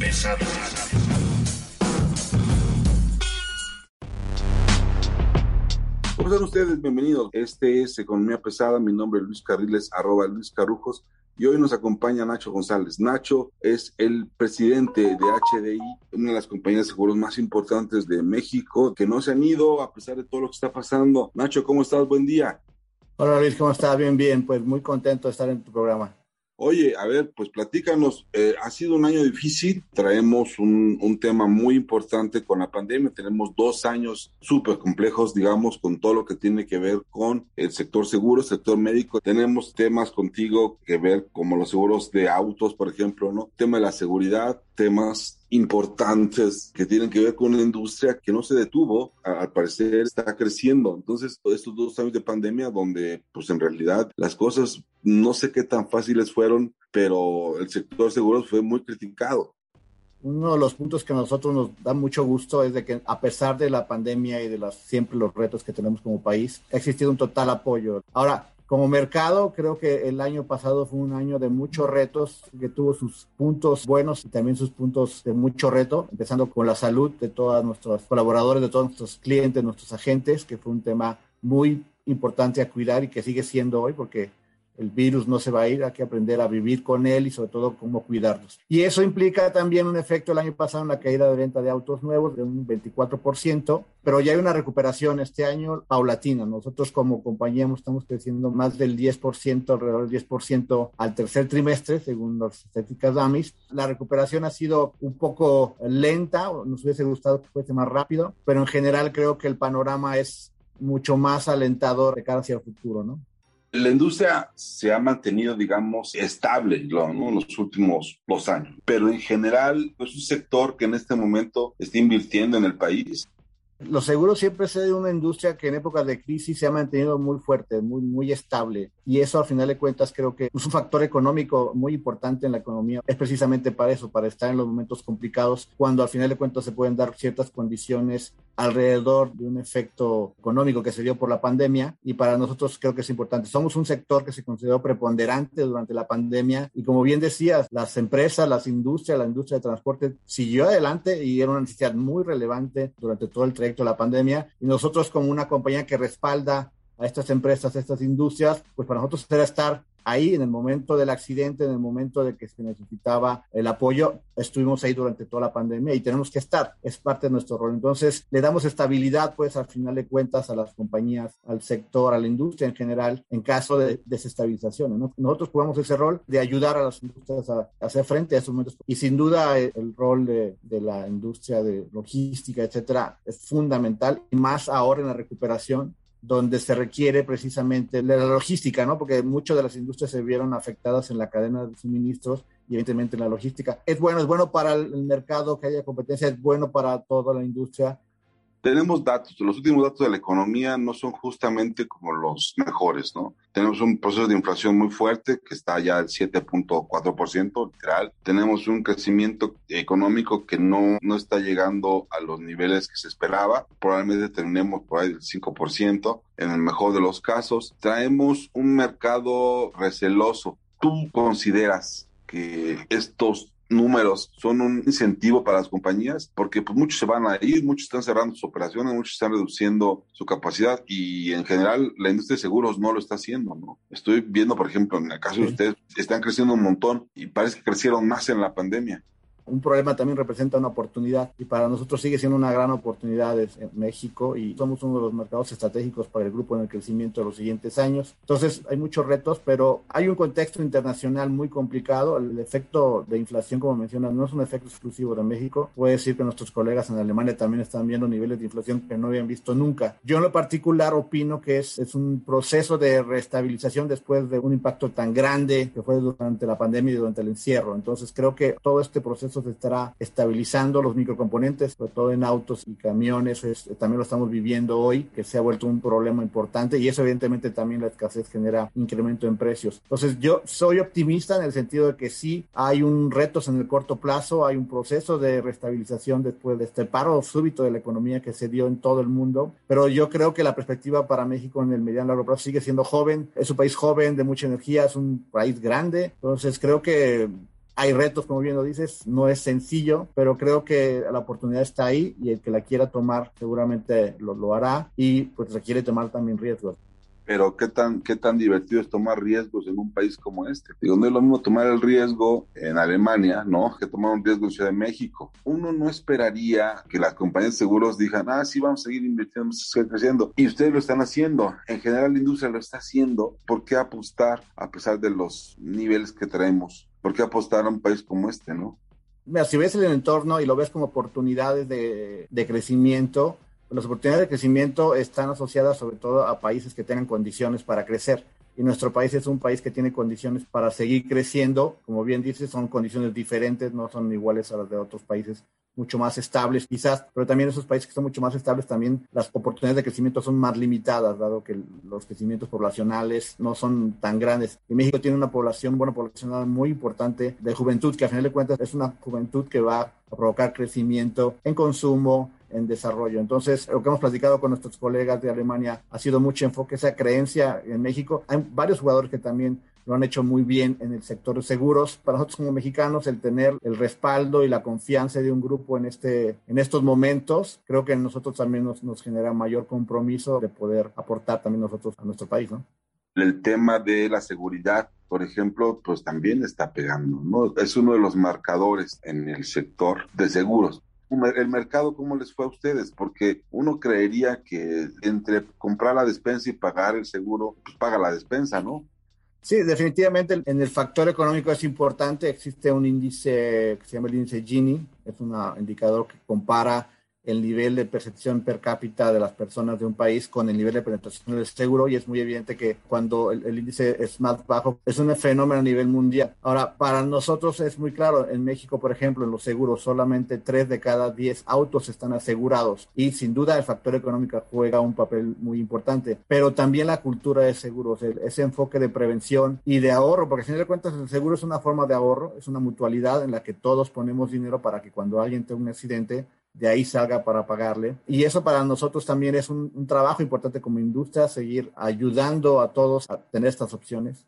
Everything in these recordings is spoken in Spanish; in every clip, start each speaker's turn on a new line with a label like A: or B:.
A: Pesada.
B: ¿Cómo están ustedes? Bienvenidos. Este es Economía Pesada. Mi nombre es Luis Carriles, arroba Luis Carujos. Y hoy nos acompaña Nacho González. Nacho es el presidente de HDI, una de las compañías de seguros más importantes de México, que no se han ido a pesar de todo lo que está pasando. Nacho, ¿cómo estás? Buen día.
C: Hola Luis, ¿cómo estás? Bien, bien. Pues muy contento de estar en tu programa.
B: Oye, a ver, pues platícanos, eh, ha sido un año difícil, traemos un, un, tema muy importante con la pandemia, tenemos dos años súper complejos, digamos, con todo lo que tiene que ver con el sector seguro, sector médico, tenemos temas contigo que ver como los seguros de autos, por ejemplo, ¿no? Tema de la seguridad, temas importantes que tienen que ver con una industria que no se detuvo, al parecer está creciendo. Entonces, estos dos años de pandemia donde, pues en realidad, las cosas no sé qué tan fáciles fueron, pero el sector seguros fue muy criticado.
C: Uno de los puntos que a nosotros nos da mucho gusto es de que a pesar de la pandemia y de las, siempre los retos que tenemos como país, ha existido un total apoyo. Ahora, como mercado, creo que el año pasado fue un año de muchos retos, que tuvo sus puntos buenos y también sus puntos de mucho reto, empezando con la salud de todos nuestros colaboradores, de todos nuestros clientes, nuestros agentes, que fue un tema muy importante a cuidar y que sigue siendo hoy, porque el virus no se va a ir, hay que aprender a vivir con él y sobre todo cómo cuidarnos. Y eso implica también un efecto el año pasado en la caída de venta de autos nuevos de un 24%, pero ya hay una recuperación este año paulatina. Nosotros como compañía estamos creciendo más del 10%, alrededor del 10% al tercer trimestre, según las estadísticas DAMIS. La recuperación ha sido un poco lenta, nos hubiese gustado que fuese más rápido, pero en general creo que el panorama es mucho más alentador de cara hacia el futuro, ¿no?
B: La industria se ha mantenido, digamos, estable en los últimos dos años, pero en general es un sector que en este momento está invirtiendo en el país.
C: Los seguros siempre han sido una industria que en épocas de crisis se ha mantenido muy fuerte, muy, muy estable. Y eso, al final de cuentas, creo que es un factor económico muy importante en la economía. Es precisamente para eso, para estar en los momentos complicados, cuando al final de cuentas se pueden dar ciertas condiciones alrededor de un efecto económico que se dio por la pandemia. Y para nosotros creo que es importante. Somos un sector que se consideró preponderante durante la pandemia. Y como bien decías, las empresas, las industrias, la industria de transporte siguió adelante y era una necesidad muy relevante durante todo el trayecto de la pandemia. Y nosotros como una compañía que respalda a estas empresas, a estas industrias, pues para nosotros era estar ahí en el momento del accidente, en el momento de que se necesitaba el apoyo, estuvimos ahí durante toda la pandemia y tenemos que estar, es parte de nuestro rol. Entonces, le damos estabilidad, pues al final de cuentas, a las compañías, al sector, a la industria en general, en caso de desestabilización. ¿no? Nosotros jugamos ese rol de ayudar a las industrias a, a hacer frente a esos momentos. Y sin duda, el, el rol de, de la industria de logística, etcétera, es fundamental, y más ahora en la recuperación donde se requiere precisamente la logística, ¿no? Porque muchas de las industrias se vieron afectadas en la cadena de suministros y evidentemente en la logística. Es bueno, es bueno para el mercado que haya competencia, es bueno para toda la industria.
B: Tenemos datos, los últimos datos de la economía no son justamente como los mejores, ¿no? Tenemos un proceso de inflación muy fuerte que está ya al 7.4%, literal. Tenemos un crecimiento económico que no, no está llegando a los niveles que se esperaba. Probablemente tenemos por ahí el 5% en el mejor de los casos. Traemos un mercado receloso. ¿Tú consideras que estos números son un incentivo para las compañías porque pues muchos se van a ir, muchos están cerrando sus operaciones, muchos están reduciendo su capacidad y en general la industria de seguros no lo está haciendo, ¿no? Estoy viendo, por ejemplo, en el caso de ustedes, están creciendo un montón y parece que crecieron más en la pandemia.
C: Un problema también representa una oportunidad y para nosotros sigue siendo una gran oportunidad en México y somos uno de los mercados estratégicos para el grupo en el crecimiento de los siguientes años. Entonces hay muchos retos, pero hay un contexto internacional muy complicado. El efecto de inflación, como mencionas, no es un efecto exclusivo de México. Puede decir que nuestros colegas en Alemania también están viendo niveles de inflación que no habían visto nunca. Yo en lo particular opino que es, es un proceso de restabilización después de un impacto tan grande que fue durante la pandemia y durante el encierro. Entonces creo que todo este proceso se estará estabilizando los microcomponentes, sobre todo en autos y camiones. también lo estamos viviendo hoy, que se ha vuelto un problema importante y eso evidentemente también la escasez genera incremento en precios. Entonces yo soy optimista en el sentido de que sí hay un retos en el corto plazo, hay un proceso de restabilización después de este paro súbito de la economía que se dio en todo el mundo, pero yo creo que la perspectiva para México en el mediano largo plazo sigue siendo joven, es un país joven de mucha energía, es un país grande, entonces creo que hay retos, como bien lo dices, no es sencillo, pero creo que la oportunidad está ahí y el que la quiera tomar seguramente lo, lo hará y pues requiere tomar también riesgos
B: pero qué tan, qué tan divertido es tomar riesgos en un país como este. Digo, no es lo mismo tomar el riesgo en Alemania, ¿no? Que tomar un riesgo en Ciudad de México. Uno no esperaría que las compañías de seguros digan, ah, sí, vamos a seguir invirtiendo, vamos a seguir creciendo. Y ustedes lo están haciendo. En general, la industria lo está haciendo. ¿Por qué apostar a pesar de los niveles que traemos? ¿Por qué apostar a un país como este, no?
C: Mira, si ves el entorno y lo ves como oportunidades de, de crecimiento, las oportunidades de crecimiento están asociadas sobre todo a países que tengan condiciones para crecer. Y nuestro país es un país que tiene condiciones para seguir creciendo. Como bien dices, son condiciones diferentes, no son iguales a las de otros países mucho más estables quizás, pero también esos países que son mucho más estables también las oportunidades de crecimiento son más limitadas, dado que los crecimientos poblacionales no son tan grandes. Y México tiene una población, bueno, poblacional muy importante de juventud, que a final de cuentas es una juventud que va a provocar crecimiento en consumo, en desarrollo. Entonces, lo que hemos platicado con nuestros colegas de Alemania ha sido mucho enfoque, esa creencia en México. Hay varios jugadores que también lo han hecho muy bien en el sector de seguros. Para nosotros como mexicanos, el tener el respaldo y la confianza de un grupo en, este, en estos momentos, creo que nosotros también nos, nos genera mayor compromiso de poder aportar también nosotros a nuestro país, ¿no?
B: El tema de la seguridad, por ejemplo, pues también está pegando, ¿no? Es uno de los marcadores en el sector de seguros el mercado, ¿cómo les fue a ustedes? Porque uno creería que entre comprar la despensa y pagar el seguro, pues paga la despensa, ¿no?
C: Sí, definitivamente en el factor económico es importante. Existe un índice que se llama el índice Gini, es un indicador que compara el nivel de percepción per cápita de las personas de un país con el nivel de penetración del seguro y es muy evidente que cuando el, índice es más bajo es un fenómeno a nivel mundial. Ahora, para nosotros es muy claro, en México, por ejemplo, en los seguros solamente 3 de cada 10 autos están asegurados y sin duda el factor económico juega un papel muy importante, pero también la cultura de seguros, ese enfoque de prevención y de ahorro, porque al final de cuentas el seguro es una forma de ahorro, es una mutualidad en la que todos ponemos dinero para que cuando alguien tenga un accidente de ahí salga para pagarle. Y eso para nosotros también es un, trabajo importante como industria, seguir ayudando a todos a tener estas opciones.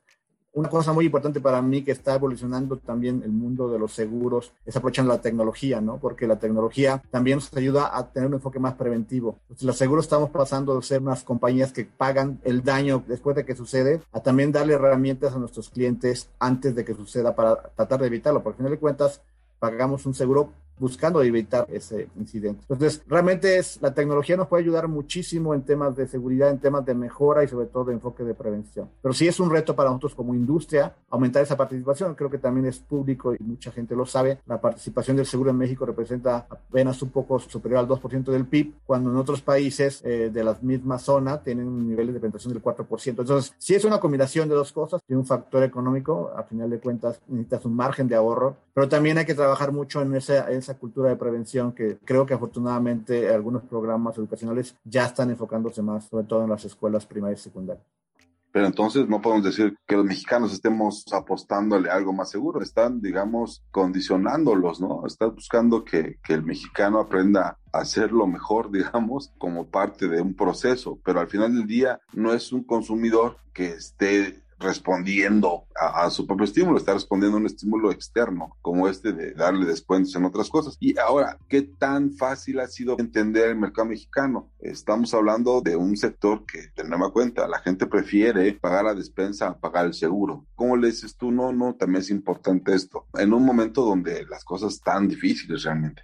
C: Una cosa muy importante para mí que está evolucionando también el mundo de los seguros es aprovechando la tecnología, ¿no? Porque la tecnología también nos ayuda a tener un enfoque más preventivo. los seguros estamos pasando de ser unas compañías que pagan el daño después de que sucede a también darle herramientas a nuestros clientes antes de que suceda para tratar de evitarlo. Porque al final de cuentas, pagamos un seguro buscando evitar ese incidente. Entonces, realmente es, la tecnología nos puede ayudar muchísimo en temas de seguridad, en temas de mejora y sobre todo de enfoque de prevención. Pero sí es un reto para nosotros como industria aumentar esa participación. Creo que también es público y mucha gente lo sabe. La participación del seguro en México representa apenas un poco superior al 2% del PIB, cuando en otros países eh, de la misma zona tienen niveles de penetración del 4%. Entonces, sí es una combinación de dos cosas. Tiene un factor económico, a final de cuentas necesitas un margen de ahorro, pero también hay que trabajar mucho en esa, en esa cultura de prevención que creo que afortunadamente algunos programas educacionales ya están enfocándose más, sobre todo en las escuelas primarias y secundarias.
B: Pero entonces no podemos decir que los mexicanos estemos apostándole algo más seguro, están, digamos, condicionándolos, ¿no? Están buscando que el mexicano aprenda a hacerlo mejor, digamos, como parte de un proceso, pero al final del día no es un consumidor que esté respondiendo a, su propio estímulo, está respondiendo a un estímulo externo, como este de darle descuentos en otras cosas. Y ahora, ¿qué tan fácil ha sido entender el mercado mexicano? Estamos hablando de un sector que, de nueva cuenta, la gente prefiere pagar la despensa a pagar el seguro. ¿Cómo le dices tú? No, no, también es importante esto. En un momento donde las cosas están difíciles realmente.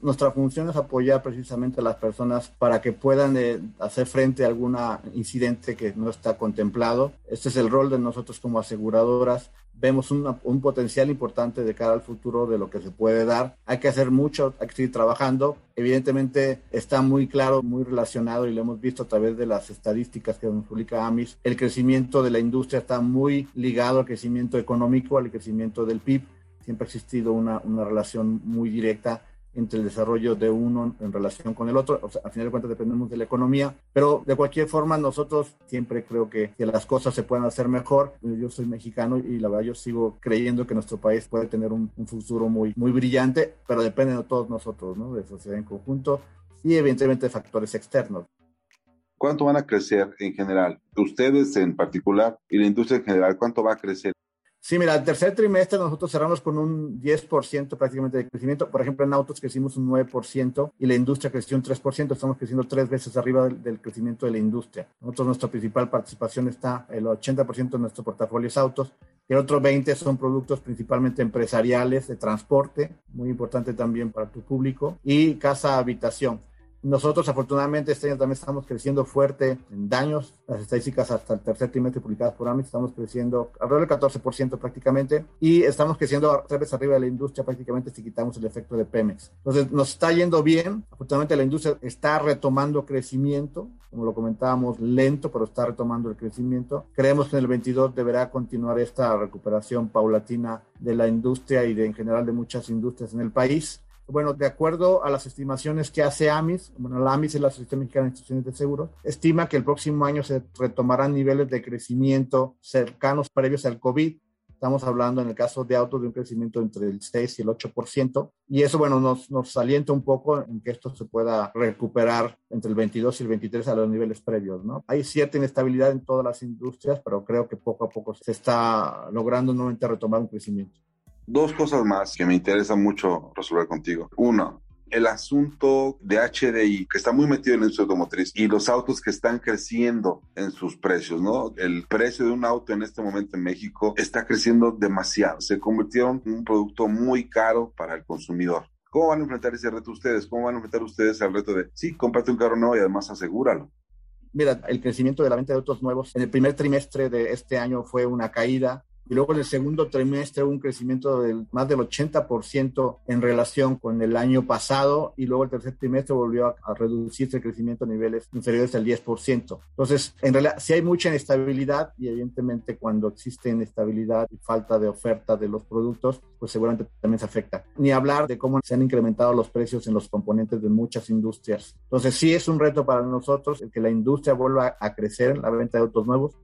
C: Nuestra función es apoyar precisamente a las personas para que puedan eh, hacer frente a algún incidente que no está contemplado. Este es el rol de nosotros como aseguradoras. Vemos un potencial importante de cara al futuro de lo que se puede dar. Hay que hacer mucho, hay que seguir trabajando. Evidentemente está muy claro, muy relacionado y lo hemos visto a través de las estadísticas que nos publica AMIS. El crecimiento de la industria está muy ligado al crecimiento económico, al crecimiento del PIB. Siempre ha existido una, una relación muy directa entre el desarrollo de uno en relación con el otro. O sea, al final de cuentas dependemos de la economía, pero de cualquier forma nosotros siempre creo que, que, las cosas se pueden hacer mejor. Yo soy mexicano y la verdad yo sigo creyendo que nuestro país puede tener un, un futuro muy, muy brillante, pero depende de todos nosotros, ¿no? de sociedad en conjunto y evidentemente de factores externos.
B: ¿Cuánto van a crecer en general? Ustedes en particular y la industria en general, ¿cuánto va a crecer?
C: Sí, mira, el tercer trimestre nosotros cerramos con un 10% prácticamente de crecimiento. Por ejemplo, en autos crecimos un 9% y la industria creció un 3%. Estamos creciendo tres veces arriba del, crecimiento de la industria. Nosotros, nuestra principal participación está, el 80% de nuestro portafolio es autos. Y el otro 20% son productos principalmente empresariales, de transporte, muy importante también para tu público, y casa habitación. Nosotros afortunadamente este año también estamos creciendo fuerte en daños. Las estadísticas hasta el tercer trimestre publicadas por AMIT estamos creciendo alrededor del 14% prácticamente y estamos creciendo tres veces arriba de la industria prácticamente si quitamos el efecto de Pemex. Entonces nos está yendo bien. Afortunadamente la industria está retomando crecimiento, como lo comentábamos, lento, pero está retomando el crecimiento. Creemos que en el 22 deberá continuar esta recuperación paulatina de la industria y de, en general de muchas industrias en el país. Bueno, de acuerdo a las estimaciones que hace AMIS, bueno, la AMIS es la Asociación Mexicana de Instituciones de Seguros, estima que el próximo año se retomarán niveles de crecimiento cercanos previos al COVID. Estamos hablando en el caso de autos de un crecimiento entre el 6 y el 8%. Y eso, bueno, nos, nos alienta un poco en que esto se pueda recuperar entre el 22 y el 23 a los niveles previos, ¿no? Hay cierta inestabilidad en todas las industrias, pero creo que poco a poco se está logrando nuevamente retomar un crecimiento
B: dos cosas más que me interesa mucho resolver contigo. Uno, el asunto de HDI, que está muy metido en el industria automotriz, y los autos que están creciendo en sus precios, ¿no? El precio de un auto en este momento en México está creciendo demasiado. Se convirtieron en un producto muy caro para el consumidor. ¿Cómo van a enfrentar ese reto ustedes? ¿Cómo van a enfrentar ustedes al reto de, sí, cómprate un carro nuevo y además asegúralo?
C: Mira, el crecimiento de la venta de autos nuevos en el primer trimestre de este año fue una caída y luego en el segundo trimestre hubo un crecimiento del más del 80% en relación con el año pasado y luego el tercer trimestre volvió a, reducirse el crecimiento a niveles inferiores al 10%. Entonces, en realidad, si hay mucha inestabilidad y evidentemente cuando existe inestabilidad y falta de oferta de los productos, pues seguramente también se afecta. Ni hablar de cómo se han incrementado los precios en los componentes de muchas industrias. Entonces, sí es un reto para nosotros el que la industria vuelva a crecer en la venta de autos nuevos,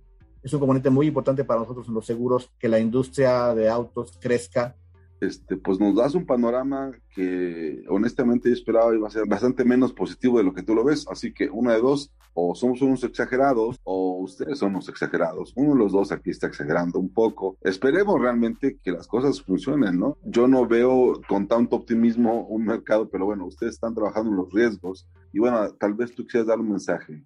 C: es un componente muy importante para nosotros en los seguros que la industria de autos crezca.
B: Este, pues nos das un panorama que honestamente yo esperaba iba a ser bastante menos positivo de lo que tú lo ves. Así que una de dos, o somos unos exagerados o ustedes son unos exagerados. Uno de los dos aquí está exagerando un poco. Esperemos realmente que las cosas funcionen, ¿no? Yo no veo con tanto optimismo un mercado, pero bueno, ustedes están trabajando en los riesgos y bueno, tal vez tú quieras dar un mensaje.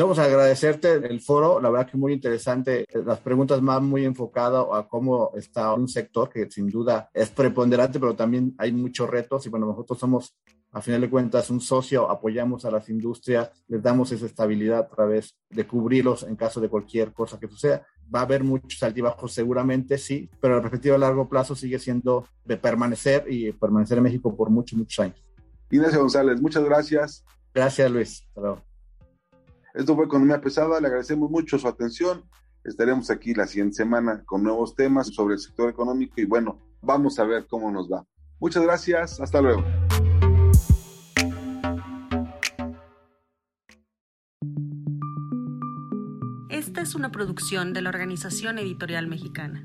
C: Vamos a agradecerte el foro, la verdad que muy interesante, las preguntas más muy enfocadas a cómo está un sector que sin duda es preponderante, pero también hay muchos retos y bueno, nosotros somos a final de cuentas un socio, apoyamos a las industrias, les damos esa estabilidad a través de cubrirlos en caso de cualquier cosa que suceda. Va a haber muchos altibajos seguramente, sí, pero la perspectiva a largo plazo sigue siendo de permanecer y permanecer en México por muchos, muchos años.
B: Ignacio González, muchas gracias.
C: Gracias, Luis. Hasta
B: esto fue Economía Pesada, le agradecemos mucho su atención. Estaremos aquí la siguiente semana con nuevos temas sobre el sector económico y bueno, vamos a ver cómo nos va. Muchas gracias, hasta luego.
A: Esta es una producción de la Organización Editorial Mexicana.